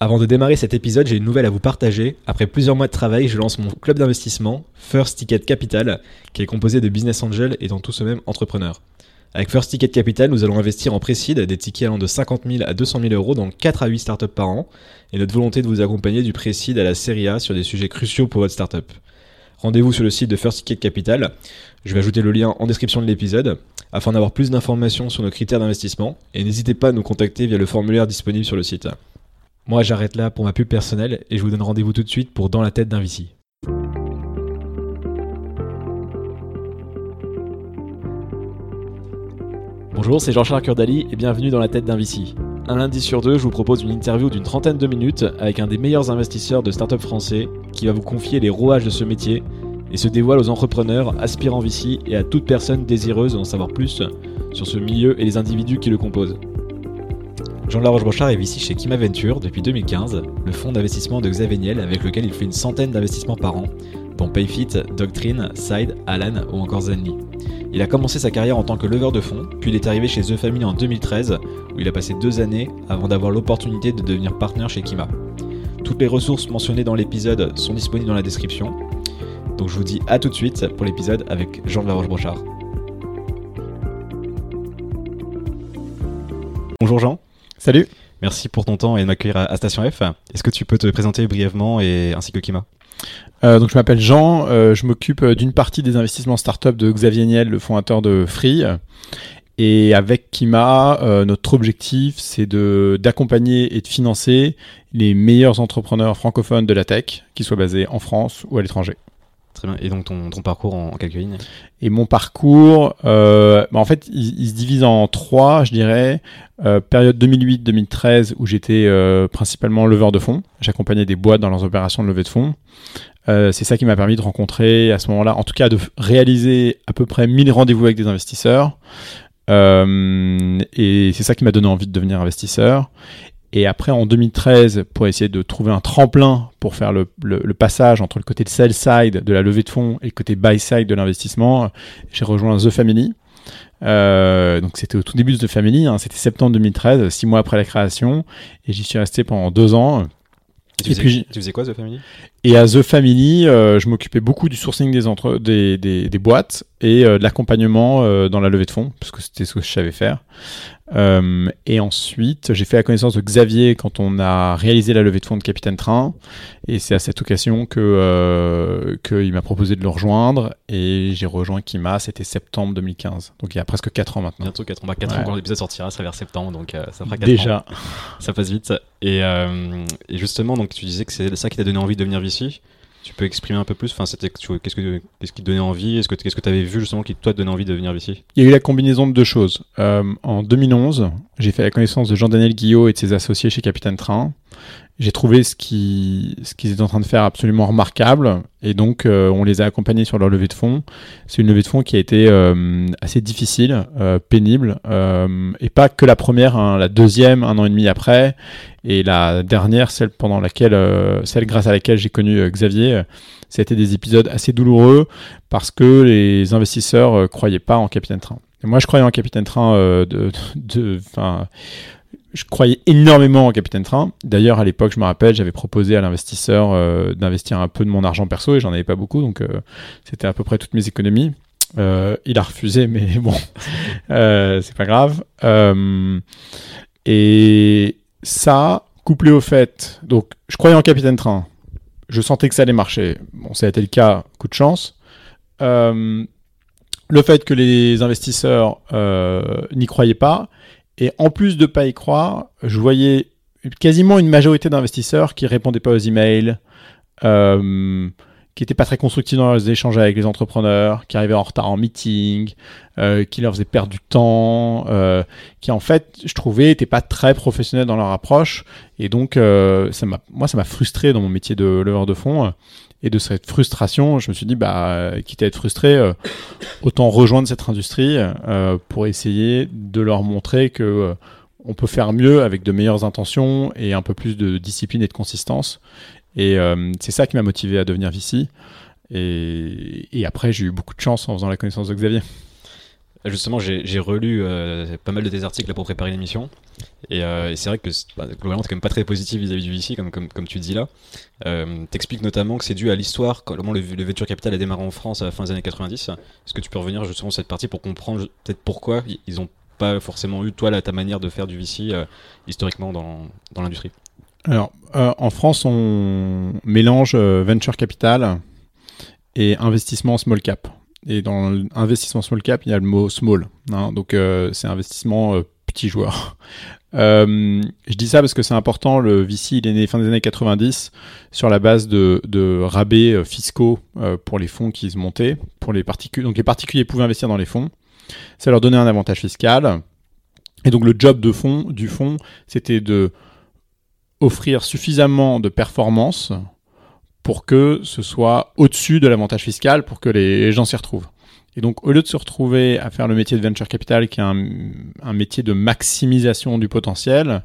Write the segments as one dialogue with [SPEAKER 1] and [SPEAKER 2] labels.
[SPEAKER 1] Avant de démarrer cet épisode, j'ai une nouvelle à vous partager. Après plusieurs mois de travail, je lance mon club d'investissement, First Ticket Capital, qui est composé de business angels et dans tout ce même entrepreneurs. Avec First Ticket Capital, nous allons investir en précide des tickets allant de 50 000 à 200 000 euros dans 4 à 8 startups par an, et notre volonté de vous accompagner du précide à la série A sur des sujets cruciaux pour votre startup. Rendez-vous sur le site de First Ticket Capital. Je vais ajouter le lien en description de l'épisode afin d'avoir plus d'informations sur nos critères d'investissement et n'hésitez pas à nous contacter via le formulaire disponible sur le site. Moi, j'arrête là pour ma pub personnelle et je vous donne rendez-vous tout de suite pour Dans la tête d'un VC. Bonjour, c'est Jean-Charles Curdali et bienvenue dans la tête d'un VC. Un lundi sur deux, je vous propose une interview d'une trentaine de minutes avec un des meilleurs investisseurs de start-up français qui va vous confier les rouages de ce métier et se dévoile aux entrepreneurs, aspirants VC et à toute personne désireuse d'en savoir plus sur ce milieu et les individus qui le composent. Jean Laroche-Brochard est VC chez Kima Venture depuis 2015, le fonds d'investissement de Xavier Niel avec lequel il fait une centaine d'investissements par an, dont Payfit, Doctrine, Side, Alan ou encore Zenly. Il a commencé sa carrière en tant que leveur de fonds, puis il est arrivé chez The Family en 2013, où il a passé deux années avant d'avoir l'opportunité de devenir partenaire chez Kima. Toutes les ressources mentionnées dans l'épisode sont disponibles dans la description. Donc je vous dis à tout de suite pour l'épisode avec Jean Laroche-Brochard. Bonjour
[SPEAKER 2] Salut.
[SPEAKER 1] Merci pour ton temps et de m'accueillir à Station F. Est-ce que tu peux te présenter brièvement et ainsi que Kima?
[SPEAKER 2] Euh, donc je m'appelle Jean, euh, je m'occupe euh, d'une partie des investissements startup de Xavier Niel, le fondateur de Free. Et avec Kima, notre objectif, c'est de d'accompagner et de financer les meilleurs entrepreneurs francophones de la tech, qu'ils soient basés en France ou à l'étranger.
[SPEAKER 1] Et donc ton, ton parcours en, quelques lignes
[SPEAKER 2] Et mon parcours, euh, bah en fait, il, se divise en trois, je dirais. Euh, période 2008-2013 où j'étais euh, principalement leveur de fonds. J'accompagnais des boîtes dans leurs opérations de levée de fonds. C'est ça qui m'a permis de rencontrer à ce moment-là, en tout cas de réaliser à peu près 1000 rendez-vous avec des investisseurs. Et c'est ça qui m'a donné envie de devenir investisseur. Et après, en 2013, pour essayer de trouver un tremplin pour faire le, passage entre le côté de sell side de la levée de fonds et le côté buy side de l'investissement, j'ai rejoint The Family. Euh, donc c'était au tout début de The Family, hein, c'était septembre 2013, six mois après la création, et j'y suis resté pendant deux ans.
[SPEAKER 1] Et, puis, tu faisais quoi The Family?
[SPEAKER 2] Et à The Family, euh, je m'occupais beaucoup du sourcing des, entre, des, des, des boîtes et euh, de l'accompagnement dans la levée de fonds, parce que c'était ce que je savais faire. Euh, et ensuite, j'ai fait la connaissance de Xavier quand on a réalisé la levée de fonds de Capitaine Train. Et c'est à cette occasion que euh, qu'il m'a proposé de le rejoindre. Et j'ai rejoint Kima, c'était septembre 2015. Donc il y a presque 4 ans maintenant.
[SPEAKER 1] Bientôt 4 ans. Bah, 4 ans quand l'épisode sortira, ça vers septembre. Donc euh, ça fera 4
[SPEAKER 2] Déjà.
[SPEAKER 1] ans. Ça passe vite. Et, et, justement, donc tu disais que c'est ça qui t'a donné envie de devenir VC. Tu peux exprimer un peu plus qu'est-ce, que, qui te donnait envie Est-ce que, Qu'est-ce que tu avais vu justement qui toi te donnait envie de devenir VC
[SPEAKER 2] Il y a eu la combinaison de deux choses. Euh, en 2011, j'ai fait la connaissance de Jean-Daniel Guillot et de ses associés chez Capitaine Train j'ai trouvé ce qu'ils ce étaient en train de faire absolument remarquable et donc euh, on les a accompagnés sur leur levée de fonds. C'est une levée de fonds qui a été euh, assez difficile, euh, pénible euh, et pas que la première, hein, la deuxième un an et demi après et la dernière, celle pendant laquelle, euh, celle grâce à laquelle j'ai connu Xavier. Ça a été des épisodes assez douloureux parce que les investisseurs croyaient pas en Capitaine Train. Moi, je croyais en Capitaine Train de, de, je croyais énormément en Capitaine Train. D'ailleurs, à l'époque, je me rappelle, j'avais proposé à l'investisseur euh, d'investir un peu de mon argent perso et j'en avais pas beaucoup, donc euh, c'était à peu près toutes mes économies. Euh, il a refusé, mais bon, c'est pas grave. et ça, couplé au fait, donc je croyais en Capitaine Train, je sentais que ça allait marcher. Bon, ça a été le cas, coup de chance. Le fait que les investisseurs n'y croyaient pas et en plus de pas y croire, je voyais quasiment une majorité d'investisseurs qui répondaient pas aux emails, euh, qui n'étaient pas très constructifs dans leurs échanges avec les entrepreneurs, qui arrivaient en retard en meeting, euh, qui leur faisaient perdre du temps, euh, qui en fait, je trouvais, n'étaient pas très professionnels dans leur approche. Et donc, euh, ça moi, ça m'a frustré dans mon métier de leveur de fonds. Et de cette frustration, je me suis dit, bah, quitte à être frustré, euh, autant rejoindre cette industrie euh, pour essayer de leur montrer que euh, on peut faire mieux avec de meilleures intentions et un peu plus de discipline et de consistance. Et c'est ça qui m'a motivé à devenir VC. Et, et après, j'ai eu beaucoup de chance en faisant la connaissance de Xavier.
[SPEAKER 1] Justement, j'ai relu pas mal de tes articles pour préparer l'émission. Et, c'est vrai que bah, globalement, t'es quand même pas très positif vis-à-vis du VC, comme, tu dis là. T'expliques notamment que c'est dû à l'histoire, comment le, venture capital a démarré en France à la fin des années 90. Est-ce que tu peux revenir justement sur cette partie pour comprendre peut-être pourquoi ils ont pas forcément eu, toi, là, ta manière de faire du VC historiquement dans, dans l'industrie?
[SPEAKER 2] Alors, euh, en France, on mélange euh, venture capital et investissement small cap. Et dans l'investissement small cap, il y a le mot small. Hein. donc, euh, c'est investissement petit joueur. je dis ça parce que c'est important. Le VC, il est né fin des années 90 sur la base de, rabais fiscaux pour les fonds qui se montaient. Pour les particuliers. Donc, les particuliers pouvaient investir dans les fonds. Ça leur donnait un avantage fiscal. Et donc, le job de fond, du fonds, c'était de offrir suffisamment de performance pour que ce soit au-dessus de l'avantage fiscal, pour que les gens s'y retrouvent. Et donc, au lieu de se retrouver à faire le métier de venture capital, qui est un, métier de maximisation du potentiel,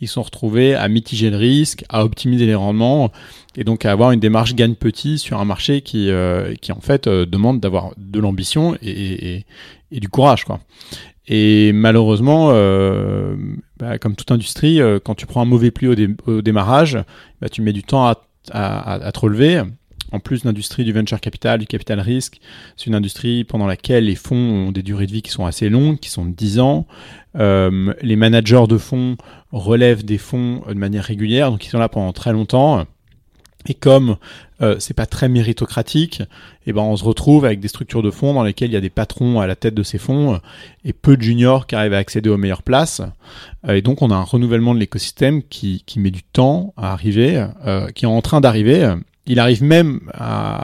[SPEAKER 2] ils sont retrouvés à mitiger le risque, à optimiser les rendements, et donc à avoir une démarche gagne petit sur un marché qui, euh, qui en fait euh, demande d'avoir de l'ambition et, du courage, quoi. Et malheureusement, euh, bah, comme toute industrie, euh, quand tu prends un mauvais pli au, démarrage, bah, tu mets du temps à, à, te relever. En plus, l'industrie du venture capital, du capital risque, c'est une industrie pendant laquelle les fonds ont des durées de vie qui sont assez longues, qui sont de 10 ans. Euh, les managers de fonds relèvent des fonds de manière régulière, donc ils sont là pendant très longtemps. Et comme euh, c'est pas très méritocratique, et eh ben on se retrouve avec des structures de fonds dans lesquelles il y a des patrons à la tête de ces fonds euh, et peu de juniors qui arrivent à accéder aux meilleures places. Euh, et donc on a un renouvellement de l'écosystème qui, qui, met du temps à arriver, euh, qui est en train d'arriver. Il arrive même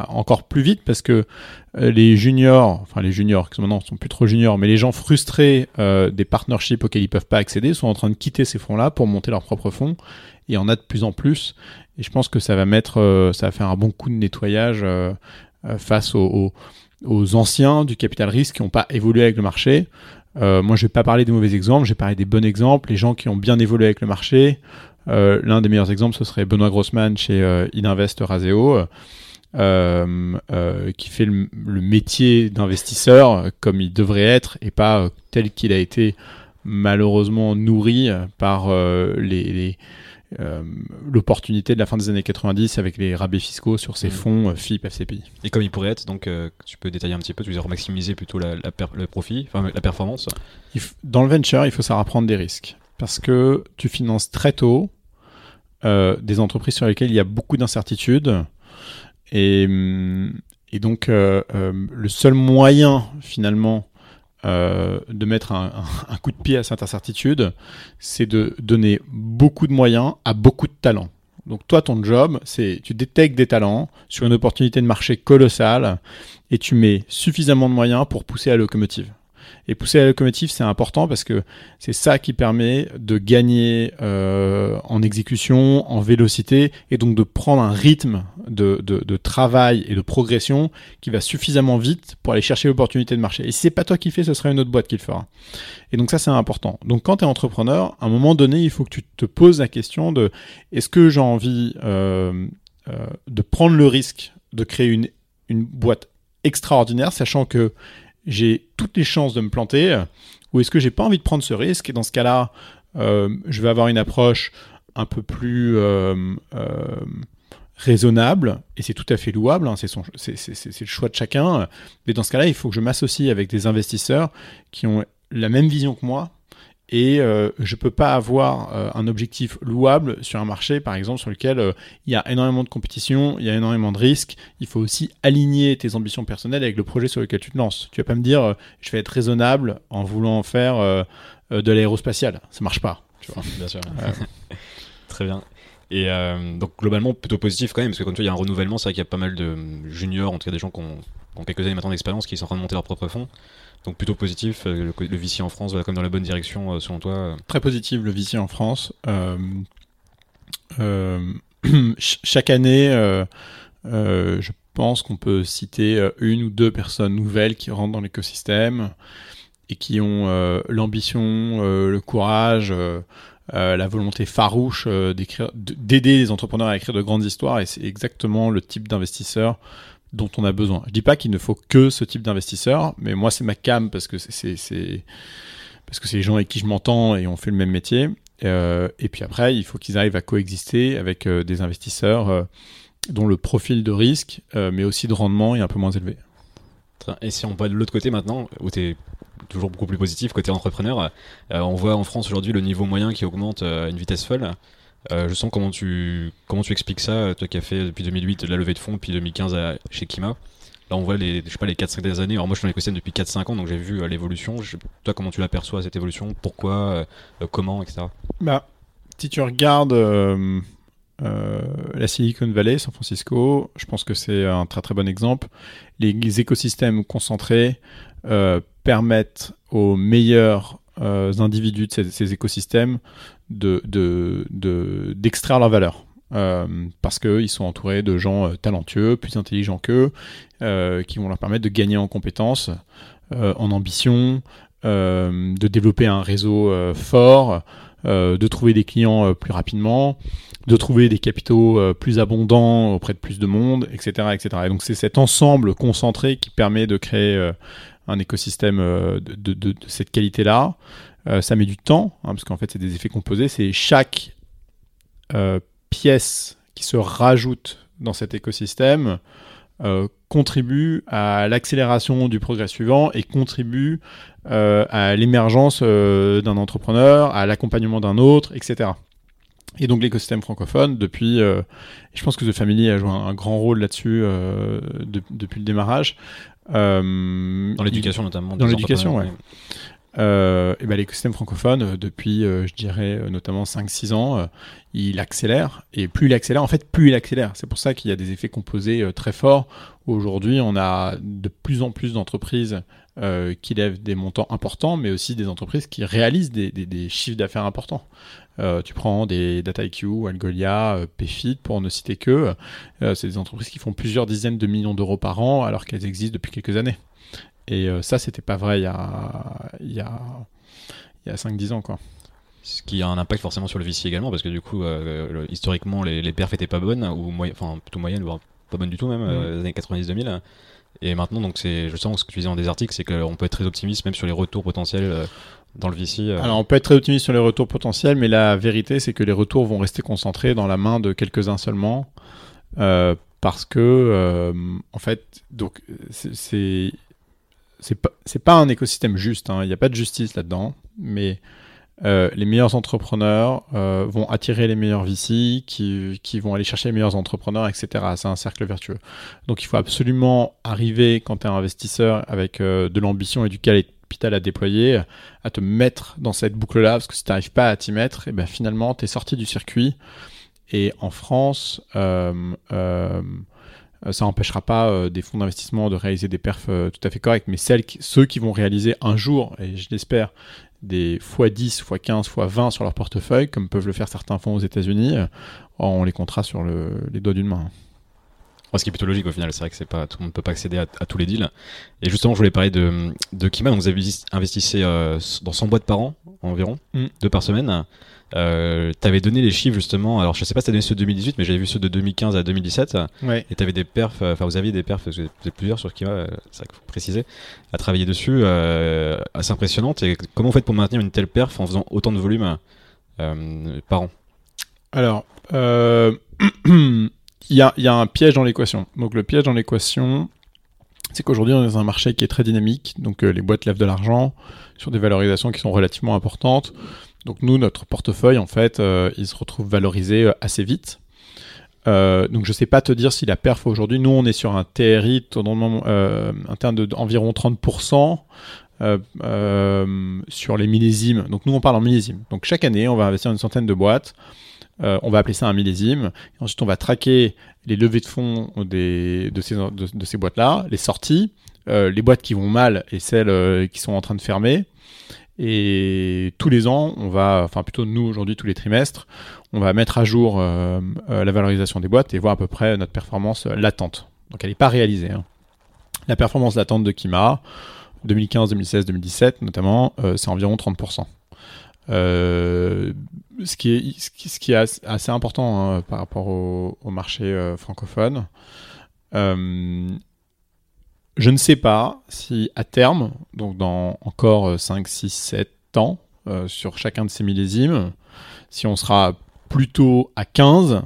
[SPEAKER 2] encore plus vite parce que les juniors, enfin les juniors qui maintenant sont plus trop juniors, mais les gens frustrés des partnerships auxquels ils peuvent pas accéder sont en train de quitter ces fonds-là pour monter leurs propres fonds. Il y en a de plus en plus. Et je pense que ça va mettre, euh, ça va faire un bon coup de nettoyage euh, euh, face aux, anciens du capital risque qui n'ont pas évolué avec le marché. moi, je vais pas parler des mauvais exemples, j'ai parlé des bons exemples, les gens qui ont bien évolué avec le marché. L'un des meilleurs exemples, ce serait Benoît Grossman chez Ininvest Raseo. qui fait le, métier d'investisseur comme il devrait être et pas tel qu'il a été malheureusement nourri par les, euh, l'opportunité de la fin des années 90 avec les rabais fiscaux sur ces mm. fonds euh, FIP, FCPI.
[SPEAKER 1] Et comme il pourrait être, donc euh, tu peux détailler un petit peu, tu veux dire maximiser plutôt la, le profit, enfin la performance
[SPEAKER 2] Dans le venture, il faut savoir prendre des risques parce que tu finances très tôt des entreprises sur lesquelles il y a beaucoup d'incertitudes et, et donc le seul moyen finalement euh, de mettre un, coup de pied à cette incertitude, c'est de donner beaucoup de moyens à beaucoup de talents. Donc toi, ton job, c'est tu détectes des talents sur une opportunité de marché colossale et tu mets suffisamment de moyens pour pousser la locomotive. Et pousser la locomotive, c'est important parce que c'est ça qui permet de gagner euh, en exécution, en vélocité, et donc de prendre un rythme de, travail et de progression qui va suffisamment vite pour aller chercher l'opportunité de marché. Et si c'est pas toi qui fais, ce sera une autre boîte qui le fera. Et donc ça, c'est important. Donc quand tu es entrepreneur, à un moment donné, il faut que tu te poses la question de est-ce que j'ai envie euh, euh, de prendre le risque de créer une boîte extraordinaire, sachant que j'ai toutes les chances de me planter ou est-ce que j'ai pas envie de prendre ce risque? Et dans ce cas-là, euh, je vais avoir une approche un peu plus euh, euh, raisonnable et c'est tout à fait louable, hein, c'est le choix de chacun. Mais dans ce cas-là, il faut que je m'associe avec des investisseurs qui ont la même vision que moi et euh, je peux pas avoir euh, un objectif louable sur un marché, par exemple, sur lequel euh, il y a énormément de compétition, il y a énormément de risques. Il faut aussi aligner tes ambitions personnelles avec le projet sur lequel tu te lances. Tu vas pas me dire, je vais être raisonnable en voulant faire de l'aérospatial. Ça marche pas. Tu vois.
[SPEAKER 1] Bien sûr. Très bien. Et donc globalement plutôt positif quand même, parce que quand tu vois, il y a un renouvellement, c'est vrai qu'il y a pas mal de juniors, en tout cas des gens qui ont, qui ont quelques années maintenant d'expérience, qui sont en train de monter leur propre fonds. Donc plutôt positif, euh, le, le VC en France va comme dans la bonne direction euh, selon toi euh.
[SPEAKER 2] Très positif le VC en France. chaque année, je pense qu'on peut citer une ou deux personnes nouvelles qui rentrent dans l'écosystème et qui ont l'ambition, le courage, la volonté farouche d'aider les entrepreneurs à écrire de grandes histoires. Et c'est exactement le type d'investisseur dont on a besoin. Je dis pas qu'il ne faut que ce type d'investisseur, mais moi c'est ma cam parce que c'est parce que c'est les gens avec qui je m'entends et on fait le même métier. Euh, et puis après, il faut qu'ils arrivent à coexister avec euh, des investisseurs euh, dont le profil de risque, mais aussi de rendement est un peu moins élevé.
[SPEAKER 1] Et si on va de l'autre côté maintenant, où tu es toujours beaucoup plus positif côté entrepreneur, on voit en France aujourd'hui le niveau moyen qui augmente à une vitesse folle. Je sens comment tu, comment tu expliques ça, toi qui as fait depuis 2008 la levée de fonds, puis 2015 chez Kima. Là, on voit les, je sais pas, les 4-5 dernières années. Alors, moi, je suis dans l'écosystème depuis 4-5 ans, donc j'ai vu euh, l'évolution. Toi, comment tu l'aperçois, cette évolution? Pourquoi euh, euh, Comment Etc.
[SPEAKER 2] Bah, si tu regardes la Silicon Valley, San Francisco, je pense que c'est un très très bon exemple. Les, écosystèmes concentrés permettent aux meilleurs individus de ces, écosystèmes d'extraire de, de, leur valeur. Euh, parce qu'ils sont entourés de gens euh, talentueux, plus intelligents qu'eux, euh, qui vont leur permettre de gagner en compétences, en ambition, de développer un réseau fort, de trouver des clients plus rapidement, de trouver des capitaux plus abondants auprès de plus de monde, etc. etc. Et donc c'est cet ensemble concentré qui permet de créer un écosystème de, cette qualité-là. ça met du temps, hein, parce qu'en fait c'est des effets composés, c'est chaque pièces qui se rajoutent dans cet écosystème euh, contribuent à l'accélération du progrès suivant et contribuent euh, à l'émergence euh, d'un entrepreneur, à l'accompagnement d'un autre, etc. Et donc l'écosystème francophone, depuis, je pense que The Family a joué un, grand rôle là-dessus depuis le démarrage.
[SPEAKER 1] dans l'éducation notamment.
[SPEAKER 2] Dans l'éducation, ouais euh, et ben, l'écosystème francophone, euh, depuis, euh, je dirais, notamment 5-6 ans, il accélère. Et plus il accélère, en fait, plus il accélère. C'est pour ça qu'il y a des effets composés très forts. Aujourd'hui, on a de plus en plus d'entreprises qui lèvent des montants importants, mais aussi des entreprises qui réalisent des, chiffres d'affaires importants. tu prends des DataIQ, Algolia, Payfit, pour ne citer que. c'est des entreprises qui font plusieurs dizaines de millions d'euros par an alors qu'elles existent depuis quelques années. Et euh, ça, c'était pas vrai il y a, il y a, il y a 5-10 ans. Quoi.
[SPEAKER 1] Ce qui a un impact forcément sur le VC également, parce que du coup, euh, historiquement, les, les perfs étaient pas bonnes, ou enfin plutôt moyennes, voire pas bonnes du tout même, mmh. euh, les années 90-2000. Et maintenant, donc c'est, je sens ce que tu disais dans des articles, c'est qu'on peut être très optimiste même sur les retours potentiels dans le VC.
[SPEAKER 2] Alors on peut être très optimiste sur les retours potentiels, mais la vérité, c'est que les retours vont rester concentrés dans la main de quelques-uns seulement. parce que, en fait, donc c'est c'est pas, pas un écosystème juste, hein. il n'y a pas de justice là-dedans, mais euh, les meilleurs entrepreneurs euh, vont attirer les meilleurs VC qui, qui, vont aller chercher les meilleurs entrepreneurs, etc. C'est un cercle vertueux. Donc il faut absolument arriver, quand tu es un investisseur avec euh, de l'ambition et du capital à déployer, à te mettre dans cette boucle-là, parce que si tu n'arrives pas à t'y mettre, et eh ben finalement, tu es sorti du circuit. Et en France, ça n'empêchera pas euh, des fonds d'investissement de réaliser des perfs euh, tout à fait corrects, mais celles ceux qui vont réaliser un jour, et je l'espère, des x10, x15, x20 sur leur portefeuille, comme peuvent le faire certains fonds aux États-Unis, on les comptera sur les doigts d'une main.
[SPEAKER 1] Ce qui est plutôt logique au final, c'est vrai que c'est pas tout le monde ne peut pas accéder à, tous les deals. Et justement, je voulais parler de, de Kima. Donc vous investissez dans 100 boîtes par an environ, mm. deux par semaine. Euh, t'avais donné les chiffres justement. Alors je sais pas si t'as donné ceux de 2018, mais j'avais vu ceux de 2015 à 2017. Ouais. Et t'avais des perfs. Enfin, vous aviez des perfs. Vous êtes plusieurs sur Kiva. C'est vrai qu'il faut préciser. À travailler dessus, euh, assez impressionnante. Et comment vous faites pour maintenir une telle perf en faisant autant de volume euh, par an?
[SPEAKER 2] Alors, euh, il y, a, un piège dans l'équation. Donc le piège dans l'équation, c'est qu'aujourd'hui on est dans un marché qui est très dynamique. Donc les boîtes lèvent de l'argent sur des valorisations qui sont relativement importantes. Donc nous, notre portefeuille, en fait, euh, il se retrouve valorisé euh, assez vite. Euh, donc je ne sais pas te dire si la perf aujourd'hui, nous on est sur un TRI euh, interne d'environ 30% sur les millésimes. Donc nous on parle en millésimes. Donc chaque année on va investir une centaine de boîtes. On va appeler ça un millésime. Ensuite on va traquer les levées de fonds de ces, boîtes-là, les sorties, les boîtes qui vont mal et celles qui sont en train de fermer. Et tous les ans, on va, enfin plutôt nous aujourd'hui tous les trimestres, on va mettre à jour euh, euh, la valorisation des boîtes et voir à peu près notre performance euh, latente. Donc elle n'est pas réalisée. Hein. La performance latente de Kima, 2015, 2016, 2017 notamment, c'est environ 30%. Ce, qui est, ce, qui, est assez important hein, par rapport au, marché francophone. Euh, je ne sais pas si à terme, donc dans encore 5, 6, 7 ans, euh, sur chacun de ces millésimes, si on sera plutôt à 15,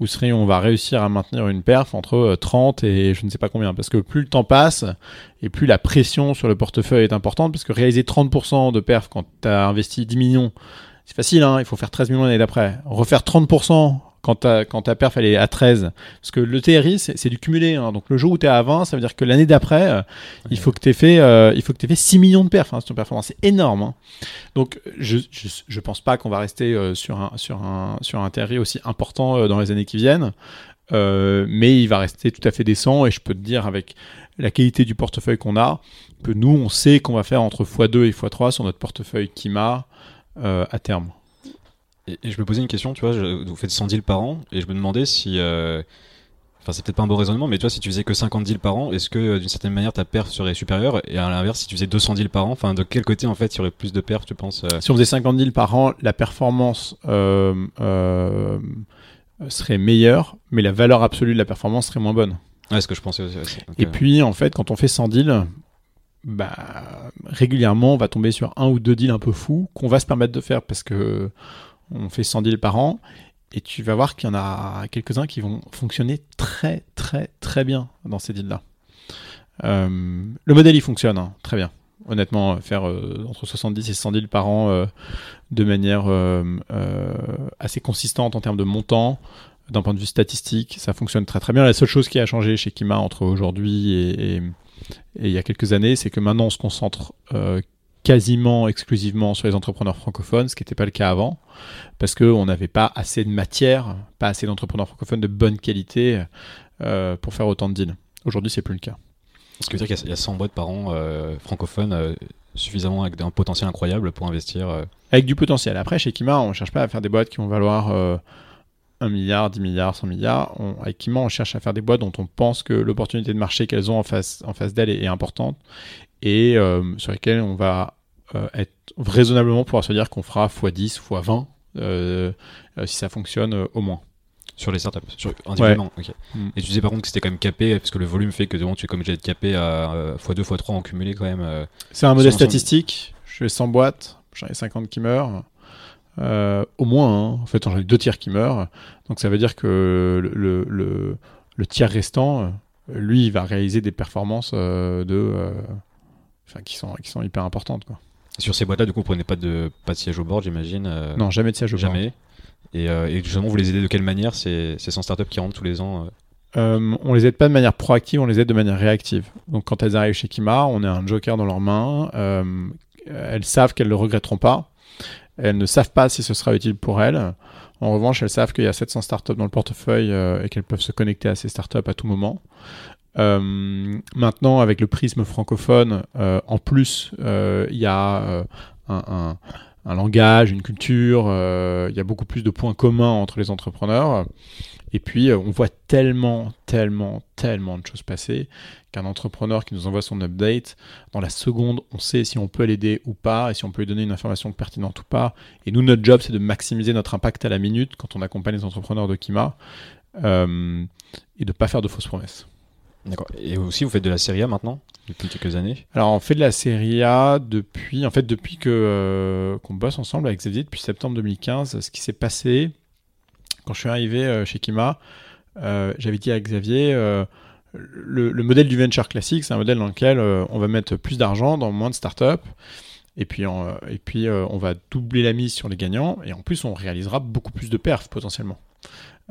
[SPEAKER 2] ou si on va réussir à maintenir une perf entre 30 euh, et je ne sais pas combien. Parce que plus le temps passe, et plus la pression sur le portefeuille est importante, parce que réaliser 30% de perf quand tu as investi 10 millions, c'est facile, hein, il faut faire 13 millions l'année d'après. Refaire 30% quand ta, quand ta perf elle est à 13. Parce que le TRI, c'est du cumulé. Hein. Donc le jour où tu es à 20, ça veut dire que l'année d'après, euh, il faut que tu aies, fait, euh, il faut que fait 6 millions de perfs hein, sur ton performance. C'est énorme. Hein. Donc je, je, je, pense pas qu'on va rester euh, sur, un, sur, un, sur un TRI aussi important dans les années qui viennent. mais il va rester tout à fait décent. Et je peux te dire, avec la qualité du portefeuille qu'on a, que nous, on sait qu'on va faire entre x2 et x3 sur notre portefeuille Kima à terme.
[SPEAKER 1] Et, je me posais une question, tu vois, vous faites 100 deals par an, et je me demandais si. Euh, enfin, c'est peut-être pas un bon raisonnement, mais tu vois, si tu faisais que 50 deals par an, est-ce que euh, d'une certaine manière ta perf serait supérieure? Et à l'inverse, si tu faisais 200 deals par an, enfin, de quel côté en fait il y aurait plus de perf, tu penses euh?
[SPEAKER 2] Si on faisait 50 deals par an, la performance serait meilleure, mais la valeur absolue de la performance serait moins bonne.
[SPEAKER 1] Ouais, ce que je pensais aussi.
[SPEAKER 2] et puis, en fait, quand on fait 100 deals, bah, régulièrement, on va tomber sur un ou deux deals un peu fous qu'on va se permettre de faire parce que on fait 100 deals par an, et tu vas voir qu'il y en a quelques-uns qui vont fonctionner très très très bien dans ces deals-là. Euh, le modèle il fonctionne hein, très bien. Honnêtement, faire euh, entre 70 et 100 deals par an euh, de manière assez consistante en termes de montant, d'un point de vue statistique, ça fonctionne très très bien. La seule chose qui a changé chez Kima entre aujourd'hui et, et, il y a quelques années, c'est que maintenant on se concentre quasiment exclusivement sur les entrepreneurs francophones, ce qui n'était pas le cas avant, parce qu'on n'avait pas assez de matière, pas assez d'entrepreneurs francophones de bonne qualité euh, pour faire autant de deals. Aujourd'hui, c'est plus le cas.
[SPEAKER 1] Ce qui veut dire qu'il y a 100 boîtes par an euh, francophones euh, suffisamment avec un potentiel incroyable pour investir.
[SPEAKER 2] Avec du potentiel. Après, chez Kima, on ne cherche pas à faire des boîtes qui vont valoir 1 milliard, 10 milliards, 100 milliards. avec Kima, on cherche à faire des boîtes dont on pense que l'opportunité de marché qu'elles ont en face, en face d'elles est, est, importante et sur lesquelles on va être raisonnablement pouvoir se dire qu'on fera x10, x20 euh, euh, si ça fonctionne euh, au moins.
[SPEAKER 1] Sur les startups, sur, individuellement. Mm. Et tu disais par contre que c'était quand même capé, parce que le volume fait que devant, tu es comme j'ai capé à x2, x3 en cumulé quand même.
[SPEAKER 2] c'est un modèle statistique. Je fais 100 boîtes, j'en ai 50 qui meurent. Au moins, hein. en fait, j'en ai deux tiers qui meurent. Donc ça veut dire que le, le, le, tiers restant, lui, il va réaliser des performances de, enfin, qui, sont, qui sont hyper importantes. Quoi.
[SPEAKER 1] Sur ces boîtes-là, du coup, vous prenez pas de, pas de siège au board, j'imagine euh,
[SPEAKER 2] Non, jamais de siège au.
[SPEAKER 1] Jamais. Et, euh, et, justement, vous les aidez de quelle manière? Ces 100 startups qui rentrent tous les ans
[SPEAKER 2] euh? On les aide pas de manière proactive, on les aide de manière réactive. Donc, quand elles arrivent chez Kima, on a un joker dans leurs mains. elles savent qu'elles ne le regretteront pas. Elles ne savent pas si ce sera utile pour elles. En revanche, elles savent qu'il y a 700 startups dans le portefeuille et qu'elles peuvent se connecter à ces startups à tout moment. Euh, maintenant, avec le prisme francophone, euh, en plus, euh, il y a un, langage, une culture, il y a beaucoup plus de points communs entre les entrepreneurs. Et puis, on voit tellement, tellement, tellement de choses passer qu'un entrepreneur qui nous envoie son update, dans la seconde, on sait si on peut l'aider ou pas, et si on peut lui donner une information pertinente ou pas. Et nous, notre job, c'est de maximiser notre impact à la minute quand on accompagne les entrepreneurs de Kima, et de ne pas faire de fausses promesses.
[SPEAKER 1] D'accord. Et aussi, vous faites de la Serie A maintenant? Depuis quelques années
[SPEAKER 2] Alors, on fait de la Serie A depuis, en fait, depuis que euh, qu'on bosse ensemble avec Xavier depuis septembre 2015. Ce qui s'est passé quand je suis arrivé euh, chez Kima, euh, j'avais dit à Xavier. Le, le, modèle du venture classique, c'est un modèle dans lequel on va mettre plus d'argent dans moins de startups. Et puis, on, et puis on va doubler la mise sur les gagnants. Et en plus, on réalisera beaucoup plus de perfs potentiellement.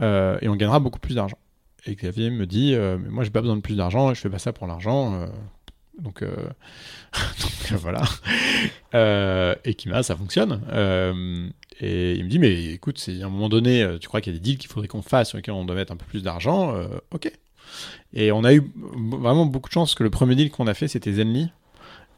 [SPEAKER 2] et on gagnera beaucoup plus d'argent. Et Xavier me dit mais Moi, j'ai pas besoin de plus d'argent, je fais pas ça pour l'argent. Euh. donc, euh, voilà. et Kima, ça fonctionne. et il me dit Mais écoute, si à un moment donné, tu crois qu'il y a des deals qu'il faudrait qu'on fasse sur lesquels on doit mettre un peu plus d'argent, ok. Et on a eu vraiment beaucoup de chance que le premier deal qu'on a fait, c'était Zenly.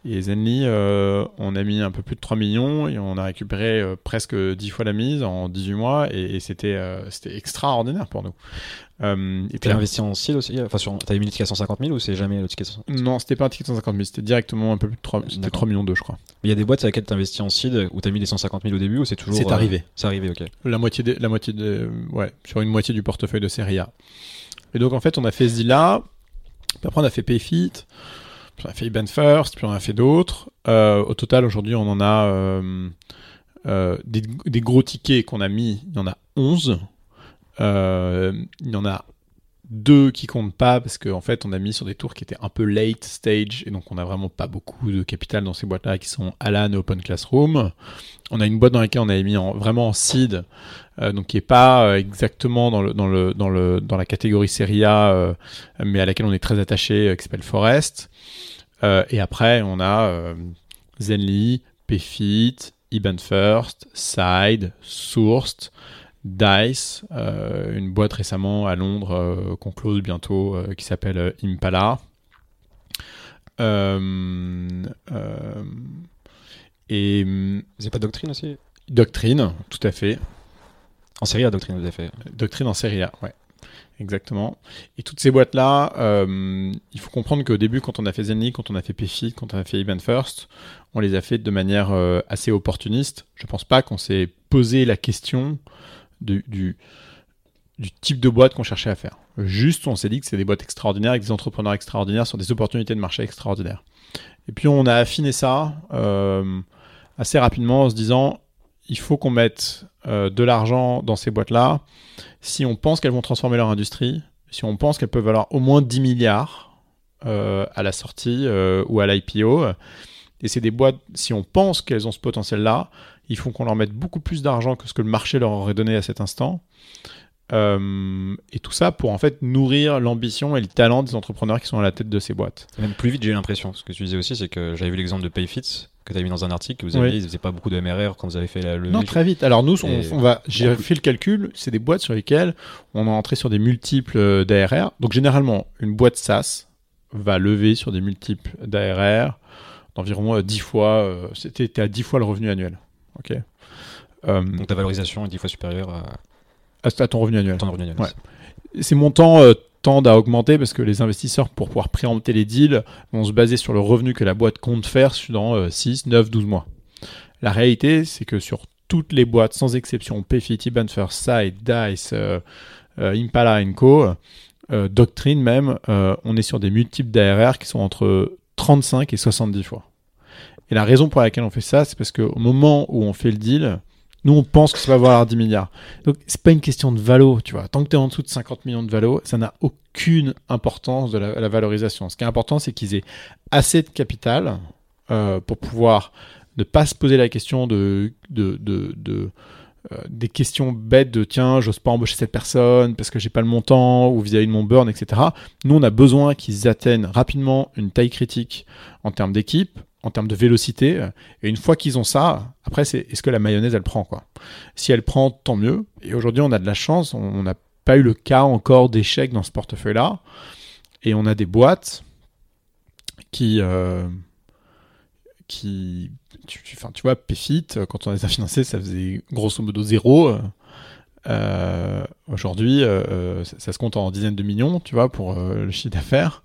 [SPEAKER 2] Et Zenly, euh, on a mis un peu plus de 3 millions et on a récupéré euh, presque 10 fois la mise en 18 mois et, c'était euh, c'était extraordinaire pour nous.
[SPEAKER 1] et puis investi en seed aussi Enfin, t'avais mis le ticket à 150 000 ou c'est jamais le ticket 150
[SPEAKER 2] 000 Non, c'était pas un ticket de 150 000, c'était directement un peu plus de 3, 3 millions 2, je crois.
[SPEAKER 1] Mais il y a des boîtes avec lesquelles t'investis en seed où t'as mis les 150 000 au début ou c'est toujours.
[SPEAKER 2] C'est arrivé.
[SPEAKER 1] C'est arrivé, ok.
[SPEAKER 2] La moitié, de, la moitié de, ouais, sur une moitié du portefeuille de série A. Et donc en fait, on a fait ce deal-là Puis après, on a fait Payfit, puis on a fait Iban First, puis on a fait d'autres. Euh, au total, aujourd'hui, on en a euh, euh, des, des gros tickets qu'on a mis, il y en a 11. Euh, il y en a deux qui comptent pas parce qu'en fait on a mis sur des tours qui étaient un peu late stage et donc on a vraiment pas beaucoup de capital dans ces boîtes là qui sont Alan et Open Classroom. On a une boîte dans laquelle on avait mis en, vraiment en seed euh, donc qui est pas euh, exactement dans le dans le dans le dans la catégorie série A euh, mais à laquelle on est très attaché qui s'appelle Forest. Et après on a Zenly Payfit Iban First Side Sourced Dice, euh, une boîte récemment à Londres euh, qu'on close bientôt euh, qui s'appelle euh, Impala. Et
[SPEAKER 1] Vous n'avez pas doctrine aussi?
[SPEAKER 2] Doctrine, tout à fait.
[SPEAKER 1] En série, la doctrine, vous avez fait.
[SPEAKER 2] Doctrine en série A, ouais. Exactement. Et toutes ces boîtes-là, euh, il faut comprendre qu'au début, quand on a fait Zenly, quand on a fait Payfit, quand on a fait Event First, on les a fait de manière euh, assez opportuniste. Je pense pas qu'on s'est posé la question du, type de boîte qu'on cherchait à faire. Juste, on s'est dit que c'est des boîtes extraordinaires, avec des entrepreneurs extraordinaires, sur des opportunités de marché extraordinaires. Et puis on a affiné ça euh, assez rapidement en se disant, il faut qu'on mette euh, de l'argent dans ces boîtes-là si on pense qu'elles vont transformer leur industrie, si on pense qu'elles peuvent valoir au moins 10 milliards euh, à la sortie ou à l'IPO. Et c'est des boîtes, si on pense qu'elles ont ce potentiel-là, il faut qu'on leur mette beaucoup plus d'argent que ce que le marché leur aurait donné à cet instant. Euh, et tout ça pour en fait nourrir l'ambition et le talent des entrepreneurs qui sont à la tête de ces boîtes.
[SPEAKER 1] Même plus vite, j'ai eu l'impression. Ce que tu disais aussi, c'est que j'avais vu l'exemple de Payfit que tu as mis dans un article. que Vous avez
[SPEAKER 2] Oui.
[SPEAKER 1] dit, ils faisaient pas beaucoup de MRR quand vous avez fait la levée.
[SPEAKER 2] Non, très vite. Alors nous, on, va, j'ai fait le calcul, c'est des boîtes sur lesquelles on est entré sur des multiples euh, d'ARR. Donc généralement, une boîte SaaS va lever sur des multiples d'ARR d'environ euh, 10 fois, euh, c'était t'es à 10 fois le revenu annuel. Ok. Euh,
[SPEAKER 1] Donc ta valorisation est 10 fois supérieure à
[SPEAKER 2] ton revenu annuel.
[SPEAKER 1] ton revenu annuel.
[SPEAKER 2] Ouais. Ces montants euh, tendent à augmenter parce que les investisseurs, pour pouvoir préempter les deals, vont se baser sur le revenu que la boîte compte faire dans euh, 6, 9, 12 mois. La réalité, c'est que sur toutes les boîtes, sans exception, Payfit, Banfer, Side, Dice, euh, euh, Impala Co, euh, Doctrine même, on est sur des multiples d'ARR qui sont entre 35 et 70 fois. Et la raison pour laquelle on fait ça, c'est parce qu'au moment où on fait le deal, nous on pense que ça va valoir 10 milliards. Donc c'est pas une question de valo, tu vois. Tant que tu es en dessous de 50 millions de valo, ça n'a aucune importance de la, valorisation. Ce qui est important, c'est qu'ils aient assez de capital euh, pour pouvoir ne pas se poser la question de, euh, des questions bêtes de tiens, j'ose pas embaucher cette personne parce que j'ai pas le montant ou vis-à-vis de mon burn, etc. Nous, on a besoin qu'ils atteignent rapidement une taille critique en termes d'équipe, en termes de vélocité. Et une fois qu'ils ont ça, après, c'est est-ce que la mayonnaise, elle prend quoi? Si elle prend, tant mieux. Et aujourd'hui, on a de la chance, on n'a pas eu le cas encore d'échec dans ce portefeuille-là. Et on a des boîtes qui. euh, qui tu, tu, tu vois, Payfit, euh, quand on les a financés, ça faisait grosso modo zéro. euh, euh, Aujourd'hui, euh, ça, se compte en dizaines de millions, tu vois, pour euh, le chiffre d'affaires.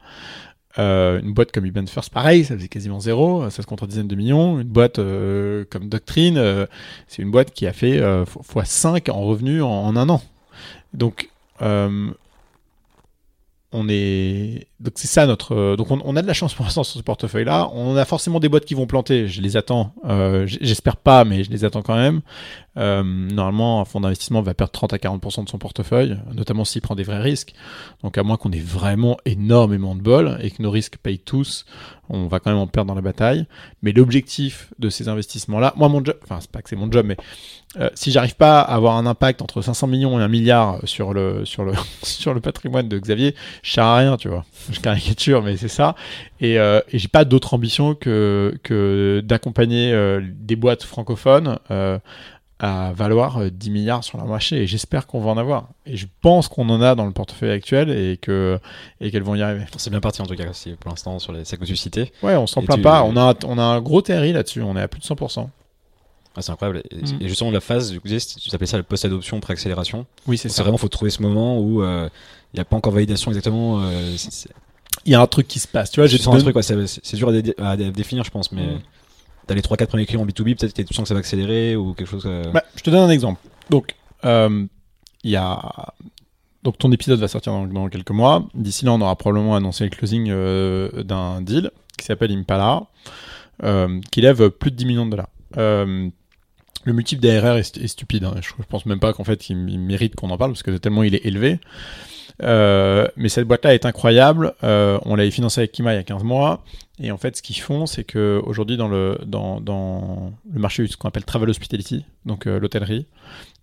[SPEAKER 2] Euh, une boîte comme Iban First, pareil, ça faisait quasiment zéro, ça se compte en dizaines de millions. Une boîte euh, comme Doctrine, euh, c'est une boîte qui a fait euh, x5 en revenus en, en un an. Donc, euh, on est donc c'est ça notre donc on, on a de la chance pour l'instant sur ce portefeuille là on a forcément des boîtes qui vont planter. Je les attends euh, j'espère pas mais je les attends quand même. Euh, normalement un fonds d'investissement va perdre 30 à 40% de son portefeuille notamment s'il prend des vrais risques. Donc à moins qu'on ait vraiment énormément de bol et que nos risques payent tous on va quand même en perdre dans la bataille. Mais l'objectif de ces investissements là moi mon job enfin c'est pas que c'est mon job mais euh, si j'arrive pas à avoir un impact entre 500 millions et un milliard sur le sur le sur le patrimoine de Xavier je sers à rien, tu vois. Je caricature, mais c'est ça. Et, euh, et j'ai pas d'autre ambition que, que d'accompagner euh, des boîtes francophones euh, à valoir euh, 10 milliards sur leur marché. Et j'espère qu'on va en avoir. Et je pense qu'on en a dans le portefeuille actuel et que et qu'elles vont y arriver.
[SPEAKER 1] C'est bien parti en tout cas, pour l'instant, sur les celles que tu citais.
[SPEAKER 2] Ouais, on s'en plaint
[SPEAKER 1] tu-
[SPEAKER 2] pas. On a, on a un gros TRI là-dessus. On est à plus de 100%.
[SPEAKER 1] Ah, c'est incroyable. Et,
[SPEAKER 2] Mm.
[SPEAKER 1] et justement, la phase, du coup, tu appelais ça le post-adoption, pré-accélération.
[SPEAKER 2] Oui, c'est
[SPEAKER 1] C'est
[SPEAKER 2] ça.
[SPEAKER 1] vraiment, faut trouver ce moment où euh, il n'y a pas encore validation exactement. euh, c'est- c'est-
[SPEAKER 2] Il y a un truc qui se passe. Tu vois, j'ai
[SPEAKER 1] sens un truc, ouais, c'est c'est dur à, dé- à dé- définir, je pense, mais
[SPEAKER 2] Mm.
[SPEAKER 1] t'as les 3-4 premiers clients B2B, peut-être que tu sens que ça va accélérer ou quelque chose. euh,
[SPEAKER 2] Bah, je te donne un exemple. Donc, euh, il y a donc ton épisode va sortir dans, dans quelques mois. D'ici là, on aura probablement annoncé le closing euh, d'un deal qui s'appelle Impala, euh, qui lève plus de 10 millions de dollars. Le multiple d'ARR est, stupide. hein. Je, je pense même pas qu'en fait il, mérite qu'on en parle parce que tellement il est élevé. Euh, mais cette boîte-là est incroyable. Euh, on l'avait financée avec Kima il y a 15 mois. Et en fait, ce qu'ils font, c'est que aujourd'hui dans le, dans, dans le marché, ce qu'on appelle Travel Hospitality, donc euh, l'hôtellerie,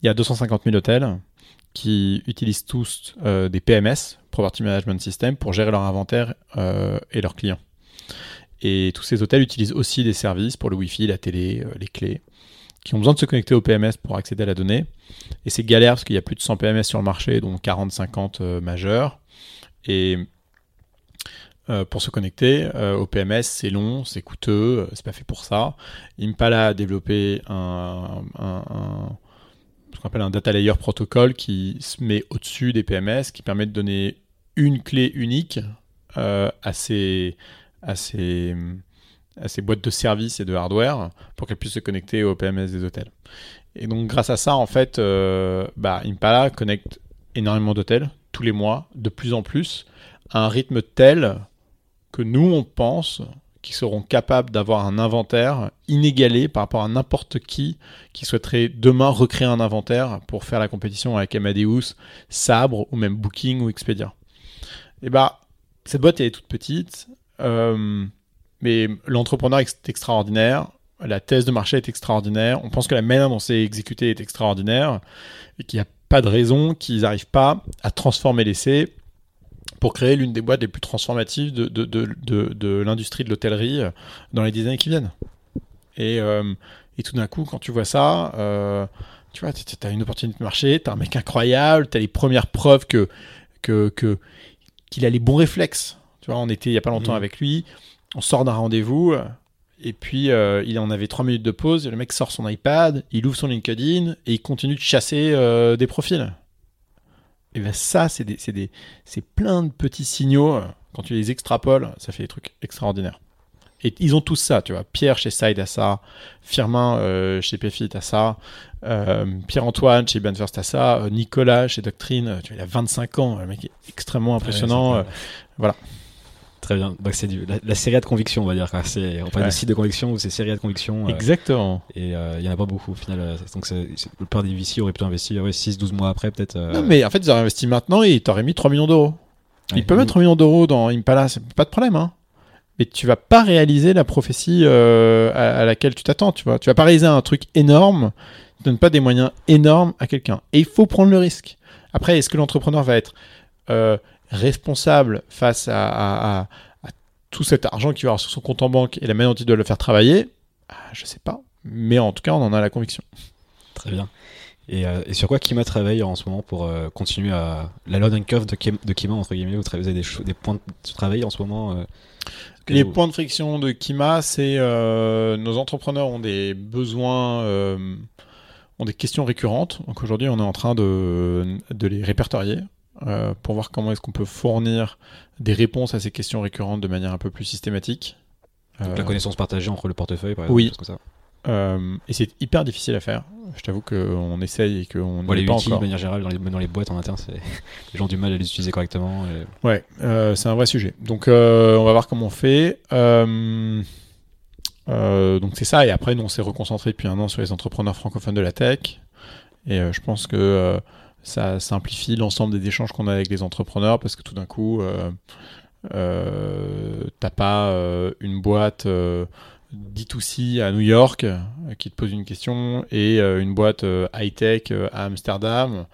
[SPEAKER 2] il y a 250 000 hôtels qui utilisent tous des PMS, Property Management System, pour gérer leur inventaire et leurs clients. Et tous ces hôtels utilisent aussi des services pour le Wi-Fi, la télé, les clés, qui ont besoin de se connecter au PMS pour accéder à la donnée. Et c'est galère parce qu'il y a plus de 100 PMS sur le marché, dont 40-50 euh, majeurs. Et euh, pour se connecter euh, au PMS, c'est long, c'est coûteux, c'est pas fait pour ça. Impala a développé un, un- ce qu'on appelle un data layer protocole qui se met au-dessus des PMS, qui permet de donner une clé unique à ces à ces à ces boîtes de services et de hardware pour qu'elles puissent se connecter au PMS des hôtels. Et donc grâce à ça, en fait, euh, bah, Impala connecte énormément d'hôtels tous les mois, de plus en plus, à un rythme tel que nous, on pense qu'ils seront capables d'avoir un inventaire inégalé par rapport à n'importe qui qui souhaiterait demain recréer un inventaire pour faire la compétition avec Amadeus, Sabre ou même Booking ou Expedia. Et bah, cette boîte elle est toute petite, euh, mais l'entrepreneur est extraordinaire, la thèse de marché est extraordinaire, on pense que la manière dont c'est exécuté est extraordinaire et qu'il n'y a pas de raison qu'ils n'arrivent pas à transformer l'essai pour créer l'une des boîtes les plus transformatives de, de, de, de, l'industrie de l'hôtellerie euh, dans les dix années qui viennent. Et, euh, et tout d'un coup, quand tu vois ça, euh, tu vois, tu as une opportunité de marché, tu as un mec incroyable, tu as les premières preuves que, que, que, qu'il a les bons réflexes. Tu vois, on était il n'y a pas longtemps
[SPEAKER 1] Mhm.
[SPEAKER 2] avec lui, on sort d'un rendez-vous, et puis euh, il en avait trois minutes de pause, et le mec sort son iPad, il ouvre son LinkedIn, et il continue de chasser euh, des profils. Et bien ça, c'est des, c'est des, c'est plein de petits signaux. euh, Quand tu les extrapoles, ça fait des trucs extraordinaires. Et ils ont tous ça, tu vois. Pierre chez Side a ça, Firmin euh, chez Pfit a ça, euh, Pierre-Antoine chez Banfirst a ça, euh, Nicolas chez Doctrine, euh, tu vois, il a 25 ans, le mec est extrêmement impressionnant.
[SPEAKER 1] Ouais,
[SPEAKER 2] euh, voilà.
[SPEAKER 1] Très bien. Donc c'est du- la, la série de conviction, on va dire. C'est, on parle
[SPEAKER 2] Ouais.
[SPEAKER 1] de site de conviction ou c'est série de conviction. euh,
[SPEAKER 2] Exactement.
[SPEAKER 1] et euh, il y en a pas beaucoup au final. euh, donc c'est, c'est- le père des VC aurait pu investir ouais, 6-12 mois après, peut-être. euh,
[SPEAKER 2] Non, mais en fait, ils auraient investi maintenant et ils t'auraient mis 3 millions d'euros.
[SPEAKER 1] ouais.
[SPEAKER 2] Ils peuvent mettre 3 millions d'euros dans Impala, c'est pas de problème, hein. Mais tu vas pas réaliser la prophétie euh, à, à laquelle tu t'attends, tu vois. Tu vas pas réaliser un truc énorme, tu donnes pas des moyens énormes à quelqu'un. Et il faut prendre le risque. Après, est-ce que l'entrepreneur va être euh, responsable face à, à- à- à tout cet argent qu'il va avoir sur son compte en banque et la manière dont il doit le faire travailler Ah, Je sais pas. Mais en tout cas, on en a la conviction.
[SPEAKER 1] Très bien. Et, euh, et sur quoi Kima travaille en ce moment pour euh, continuer à la load and curve de, Kim- de Kima entre guillemets Vous avez des, points de travail en ce moment euh,
[SPEAKER 2] Les
[SPEAKER 1] vous-
[SPEAKER 2] points de friction de Kima, c'est nos entrepreneurs ont des besoins, ont des questions récurrentes. Donc aujourd'hui, on est en train de, de les répertorier euh, pour voir comment est-ce qu'on peut fournir des réponses à ces questions récurrentes de manière un peu plus systématique.
[SPEAKER 1] donc
[SPEAKER 2] Euh,
[SPEAKER 1] la connaissance partagée entre le portefeuille, par exemple.
[SPEAKER 2] oui.
[SPEAKER 1] comme ça.
[SPEAKER 2] euh, et c'est hyper difficile à faire. Je t'avoue qu'on essaye et qu'on n'y
[SPEAKER 1] les
[SPEAKER 2] pas
[SPEAKER 1] de manière générale, dans les, dans les boîtes en interne, c'est les gens ont du mal à les utiliser correctement. et-
[SPEAKER 2] Ouais, euh, c'est un vrai sujet. Donc, euh, on va voir comment on fait. Euh, euh, donc, c'est ça. Et après, nous, on s'est reconcentré depuis un an sur les entrepreneurs francophones de la tech. Et euh, je pense que euh, ça simplifie l'ensemble des échanges qu'on a avec les entrepreneurs parce que tout d'un coup, euh, euh, t'as pas euh, une boîte euh, D2C à New York qui te pose une question et une boîte high-tech à Amsterdam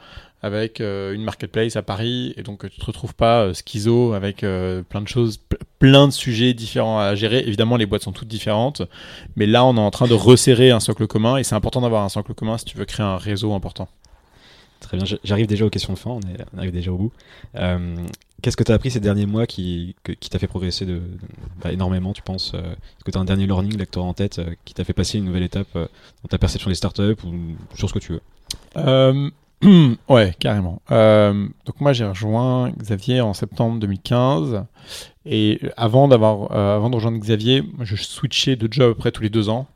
[SPEAKER 2] avec une marketplace à Paris et donc tu te retrouves pas schizo avec plein de choses, ple- plein de sujets différents à gérer. Évidemment, les boîtes sont toutes différentes, mais là, on est en train de resserrer un socle commun et c'est important d'avoir un socle commun si tu veux créer un réseau important.
[SPEAKER 1] Très bien, j'arrive déjà aux questions de fin, on, est, arrive déjà au bout. Euh, Qu'est-ce que tu as appris ces derniers mois qui, t'a fait progresser bah, énormément, tu penses euh, Est-ce que tu as un dernier learning là que t'auras en tête euh, qui t'a fait passer une nouvelle étape dans ta perception des startups ou sur ce que tu veux?
[SPEAKER 2] Ouais, carrément. Donc moi, j'ai rejoint Xavier en septembre 2015 et avant d'avoir, avant de rejoindre Xavier, je switchais de job à peu près tous les deux ans.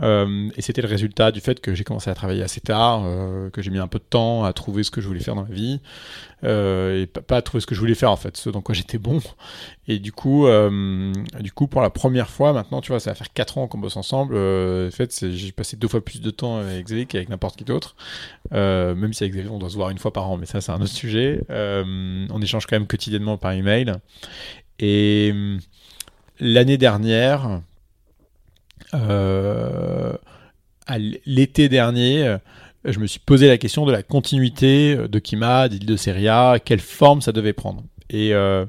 [SPEAKER 2] Euh, et c'était le résultat du fait que j'ai commencé à travailler assez tard, euh, que j'ai mis un peu de temps à trouver ce que je voulais faire dans ma vie, euh, et pas, à trouver ce que je voulais faire en fait, ce dans quoi j'étais bon. Et du coup, du coup, pour la première fois, maintenant, tu vois, ça va faire 4 ans qu'on bosse ensemble. en fait, j'ai passé deux fois plus de temps avec Xavier qu'avec n'importe qui d'autre. même si avec Xavier, on doit se voir une fois par an, mais ça, c'est un autre sujet. on échange quand même quotidiennement par email. Et l'année dernière, l'été dernier, euh, je me suis posé la question de la continuité de Kima, d'île de Seria, quelle forme ça devait prendre. Et, euh,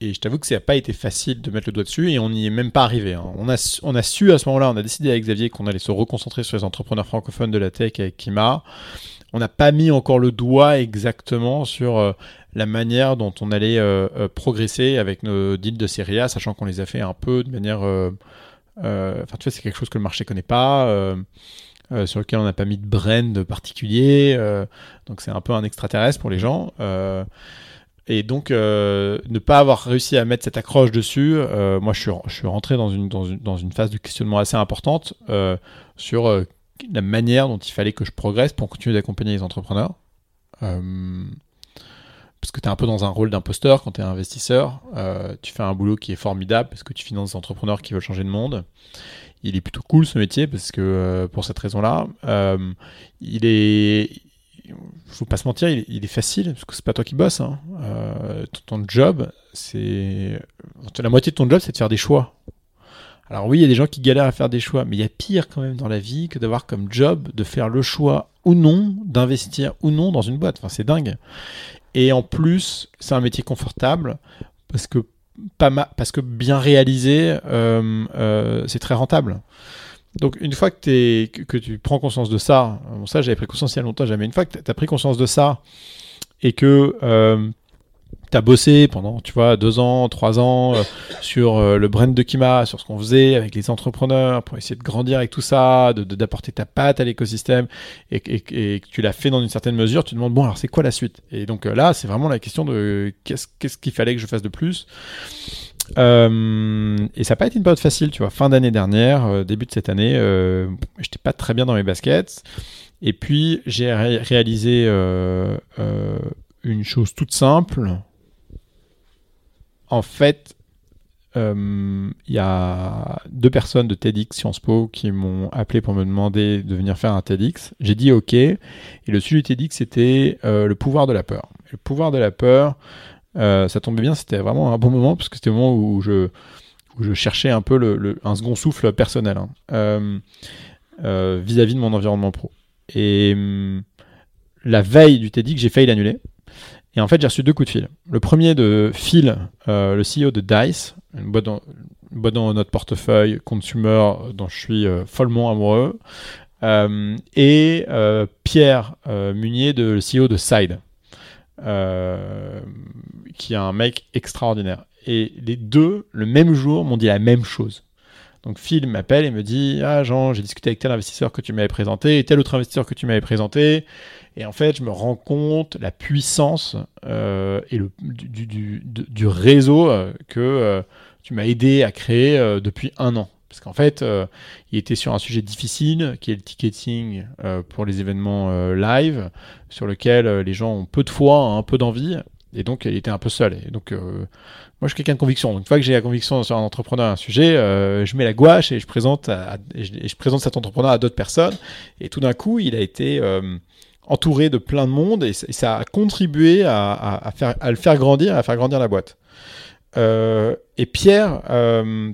[SPEAKER 2] je t'avoue que ça n'a pas été facile de mettre le doigt dessus et on n'y est même pas arrivé. Hein. On, a, su à ce moment-là, on a décidé avec Xavier qu'on allait se reconcentrer sur les entrepreneurs francophones de la tech avec Kima. On n'a pas mis encore le doigt exactement sur la manière dont on allait progresser avec nos deals de Seria, sachant qu'on les a fait un peu de manière euh, enfin, tu vois, c'est quelque chose que le marché connaît pas. Euh, euh, sur lequel on n'a pas mis de brand particulier. donc c'est un peu un extraterrestre pour les gens. et donc ne pas avoir réussi à mettre cette accroche dessus, moi je suis, je suis rentré dans une, dans, une, dans une phase de questionnement assez importante sur la manière dont il fallait que je progresse pour continuer d'accompagner les entrepreneurs parce que tu es un peu dans un rôle d'imposteur quand tu es investisseur. Euh, tu fais un boulot qui est formidable parce que tu finances des entrepreneurs qui veulent changer le monde. Il est plutôt cool ce métier parce que euh, pour cette raison-là, euh, il est. Faut pas se mentir, il, est facile parce que c'est pas toi qui bosses. Hein. ton, job, c'est la moitié de ton job, c'est de faire des choix. Alors oui, il y a des gens qui galèrent à faire des choix, mais il y a pire quand même dans la vie que d'avoir comme job de faire le choix ou non d'investir ou non dans une boîte. Enfin, c'est dingue. Et en plus, c'est un métier confortable parce que, pas parce que bien réalisé, euh, euh, c'est très rentable. Donc une fois que, es, que, tu prends conscience de ça, bon ça j'avais pris conscience il y a longtemps, mais une fois que tu as pris conscience de ça et que euh, tu as bossé pendant, tu vois, deux ans, trois ans euh, sur euh, le brand de Kima, sur ce qu'on faisait avec les entrepreneurs pour essayer de grandir avec tout ça, de, d'apporter ta patte à l'écosystème et, que tu l'as fait dans une certaine mesure, tu te demandes, bon, alors c'est quoi la suite? Et donc euh, là, c'est vraiment la question de qu'est-ce qu'il fallait que je fasse de plus? Et ça n'a pas été une période facile, tu vois. Fin d'année dernière, début de cette année, j'étais pas très bien dans mes baskets. Et puis j'ai réalisé une chose toute simple, en fait, euh, il y a deux personnes de TEDx Sciences Po qui m'ont appelé pour me demander de venir faire un TEDx. J'ai dit OK. Et le sujet du TEDx, c'était euh, le pouvoir de la peur. le pouvoir de la peur, euh, ça tombait bien, c'était vraiment un bon moment parce que c'était le moment où je, cherchais un peu un second souffle personnel hein, vis-à-vis de mon environnement pro. Et hum, la veille du TEDx, j'ai failli l'annuler et en fait, j'ai reçu deux coups de fil. Le premier de Phil, euh, le CEO de DICE, une boîte dans, notre portefeuille consumer dont je suis euh, follement amoureux, euh, et Pierre Munier, le CEO de Side, qui est un mec extraordinaire. Et les deux, le même jour, m'ont dit la même chose. Donc Phil m'appelle et me dit Ah Jean, j'ai discuté avec tel investisseur que tu m'avais présenté et tel autre investisseur que tu m'avais présenté. Et en fait, je me rends compte la puissance euh, et le, du, réseau euh, que euh, tu m'as aidé à créer depuis un an. Parce qu'en fait, il était sur un sujet difficile, qui est le ticketing pour les événements live, sur lequel les gens ont peu de foi, un peu d'envie, et donc il était un peu seul. Et donc, moi, je suis quelqu'un de conviction. Donc, une fois que j'ai la conviction sur un entrepreneur, un sujet, je mets la gouache et je présente, je, présente cet entrepreneur à d'autres personnes. Et tout d'un coup, il a été entouré de plein de monde et, ça a contribué à, faire, à le faire grandir, à faire grandir la boîte. Euh, et Pierre, euh,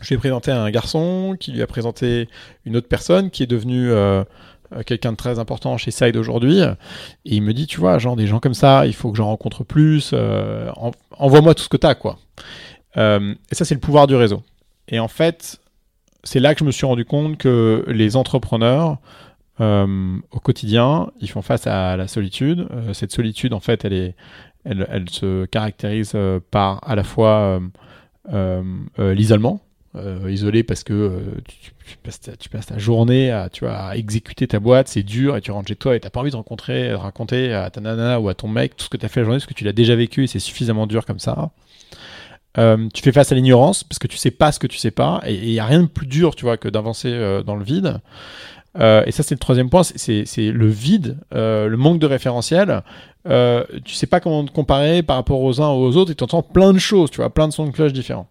[SPEAKER 2] je lui ai présenté un garçon qui lui a présenté une autre personne qui est devenue euh, quelqu'un de très important chez Side aujourd'hui. Et il me dit, tu vois, genre des gens comme ça, il faut que j'en rencontre plus. Envoie-moi tout ce que tu as, quoi. et ça, c'est le pouvoir du réseau. Et en fait, c'est là que je me suis rendu compte que les entrepreneurs euh, au quotidien, ils font face à la solitude. Euh, cette solitude, en fait, elle, est, elle, se caractérise euh, par à la fois l'isolement, isolé parce que tu, passes ta, tu, passes ta, journée à, tu vois, à exécuter ta boîte, c'est dur, et tu rentres chez toi et tu n'as pas envie de rencontrer, raconter à ta nana ou à ton mec tout ce que tu as fait la journée, parce que tu l'as déjà vécu et c'est suffisamment dur comme ça. Euh, tu fais face à l'ignorance parce que tu sais pas ce que tu sais pas et il y a rien de plus dur, tu vois, que d'avancer euh, dans le vide. Euh, et ça, c'est le troisième point, c'est le vide, euh, le manque de référentiel. Euh, tu sais pas comment te comparer par rapport aux uns aux autres et tu entends plein de choses, tu vois, plein de sons de cloche différents.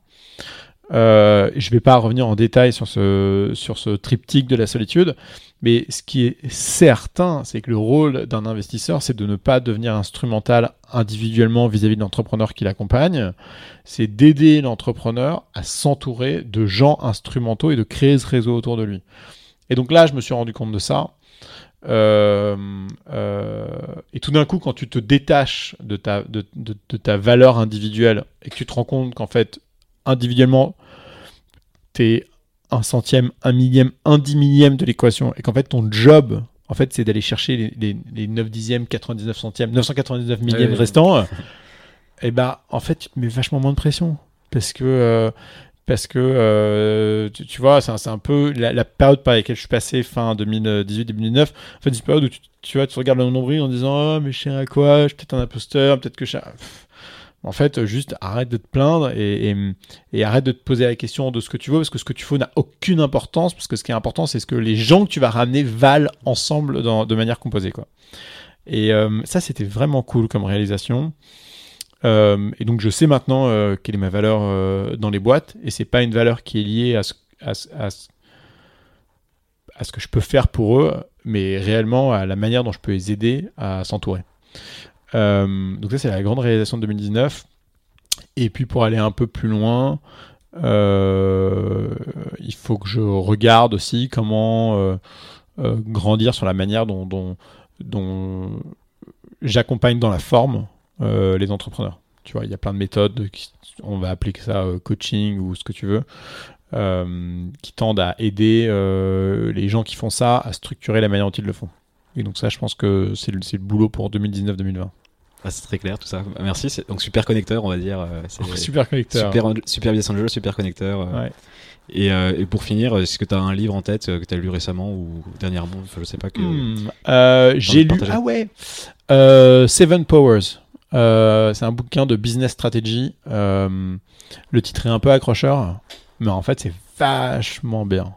[SPEAKER 2] Euh, je vais pas revenir en détail sur ce, triptyque de la solitude, mais ce qui est certain, c'est que le rôle d'un investisseur, c'est de ne pas devenir instrumental individuellement vis-à-vis de l'entrepreneur qui l'accompagne, c'est d'aider l'entrepreneur à s'entourer de gens instrumentaux et de créer ce réseau autour de lui. Et donc là, je me suis rendu compte de ça. Euh, euh, et tout d'un coup, quand tu te détaches de ta, de, de- de ta valeur individuelle et que tu te rends compte qu'en fait, individuellement, tu es un centième, un millième, un dix millième de l'équation et qu'en fait, ton job, en fait, c'est d'aller chercher les, les, les 9 dixièmes, 99 centièmes, 999 millièmes
[SPEAKER 1] Ouais.
[SPEAKER 2] restants, et bah, en fait, tu te mets vachement moins de pression. Parce que, euh, parce que euh, tu, tu vois, c'est un, peu la, la période par laquelle je suis passé fin 2018-2019. En fait, c'est une période où tu, tu vois, tu regardes le nombril en disant Oh, mais je sais à quoi, je suis peut-être un imposteur, peut-être que je. Pff. En fait, juste arrête de te plaindre et, arrête de te poser la question de ce que tu veux, parce que ce que tu veux n'a aucune importance, parce que ce qui est important, c'est ce que les gens que tu vas ramener valent ensemble de manière composée. Et euh, ça, c'était vraiment cool comme réalisation. Euh, et donc, je sais maintenant euh, quelle est ma valeur dans les boîtes, et c'est pas une valeur qui est liée à ce que je peux faire pour eux, mais réellement à la manière dont je peux les aider à s'entourer. Euh, donc ça, c'est la grande réalisation de 2019. Et puis pour aller un peu plus loin, euh, il faut que je regarde aussi comment euh, grandir sur la manière dont, j'accompagne dans la forme les entrepreneurs. Tu vois, il y a plein de méthodes, on va appeler ça coaching ou ce que tu veux, qui tendent à aider les gens qui font ça à structurer la manière dont ils le font. Et donc ça, je pense que c'est le, boulot pour 2019-2020.
[SPEAKER 1] Ah, c'est très clair tout ça. Merci. c'est- Donc super connecteur, on va dire. euh,
[SPEAKER 2] Super connecteur.
[SPEAKER 1] Super, super angel, super connecteur. euh.
[SPEAKER 2] Ouais.
[SPEAKER 1] Et, euh, et pour finir, est-ce que tu as un livre en tête que tu as lu récemment ou dernièrement? Je sais pas que.
[SPEAKER 2] Hmm, euh, J'ai lu. Ah ouais Euh, Seven Powers. C'est un bouquin de business strategy. Le titre est un peu accrocheur, mais en fait, c'est vachement bien.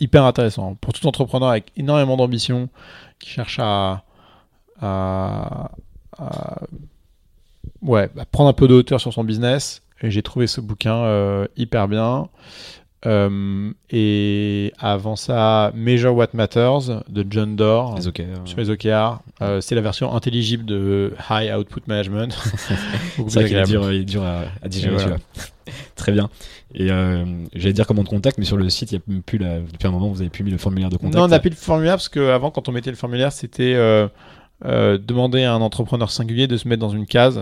[SPEAKER 2] Hyper intéressant. Pour tout entrepreneur avec énormément d'ambition qui cherche à, prendre un peu de hauteur sur son business. Et j'ai trouvé ce bouquin euh, hyper bien. Euh, et avant ça, Measure What Matters de John Doerr
[SPEAKER 1] Les
[SPEAKER 2] sur les OKR. Euh, c'est la version intelligible de High Output Management.
[SPEAKER 1] C'est vrai qu'il est dur, à, à digérer
[SPEAKER 2] voilà.
[SPEAKER 1] Très bien. Et euh, j'allais dire comment te contacte, mais sur le site, il y a plus la... depuis un moment, vous avez plus mis le formulaire de contact.
[SPEAKER 2] Non, on n'a plus le formulaire parce qu'avant, quand on mettait le formulaire, c'était demander à un entrepreneur singulier de se mettre dans une case,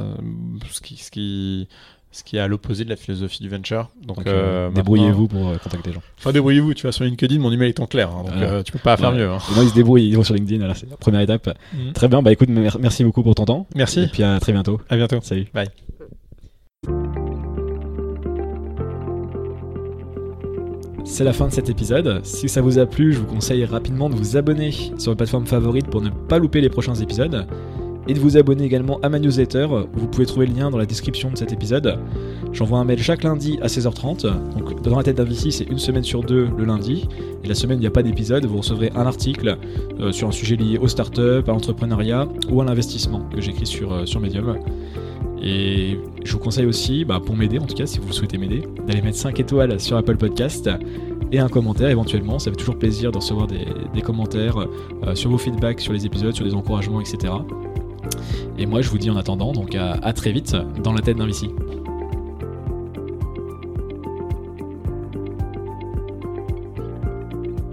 [SPEAKER 2] ce qui, ce qui, ce qui est à l'opposé de la philosophie du venture. Donc,
[SPEAKER 1] Donc,
[SPEAKER 2] euh,
[SPEAKER 1] débrouillez-vous pour euh, contacter les gens.
[SPEAKER 2] Enfin, débrouillez-vous. Tu vas sur LinkedIn, mon email est en clair. hein, donc,
[SPEAKER 1] Voilà.
[SPEAKER 2] euh, tu peux pas faire mieux. hein.
[SPEAKER 1] Ils se débrouillent, ils vont sur LinkedIn, alors c'est la première étape.
[SPEAKER 2] Mhm.
[SPEAKER 1] Très bien, bah écoute, mer- merci beaucoup pour ton temps.
[SPEAKER 2] Merci.
[SPEAKER 1] Et puis à très bientôt.
[SPEAKER 2] À bientôt.
[SPEAKER 1] Salut.
[SPEAKER 2] Bye.
[SPEAKER 1] C'est la fin de cet épisode. Si ça vous a plu, je vous conseille rapidement de vous abonner sur votre plateforme favorite pour ne pas louper les prochains épisodes. Et de vous abonner également à ma newsletter. Vous pouvez trouver le lien dans la description de cet épisode. J'envoie un mail chaque lundi à 16h30. Donc dans la tête d'un VC, c'est une semaine sur deux le lundi. Et la semaine, il n'y a pas d'épisode. Vous recevrez un article euh, sur un sujet lié aux startups, à l'entrepreneuriat ou à l'investissement que j'écris sur, euh, sur Medium. Et je vous conseille aussi, bah, pour m'aider en tout cas, si vous souhaitez m'aider, d'aller mettre 5 étoiles sur Apple Podcast et un commentaire éventuellement. Ça fait toujours plaisir de recevoir des, commentaires euh, sur vos feedbacks sur les épisodes, sur des encouragements, etc. Et moi, je vous dis en attendant, donc à, très vite dans la tête d'un VC.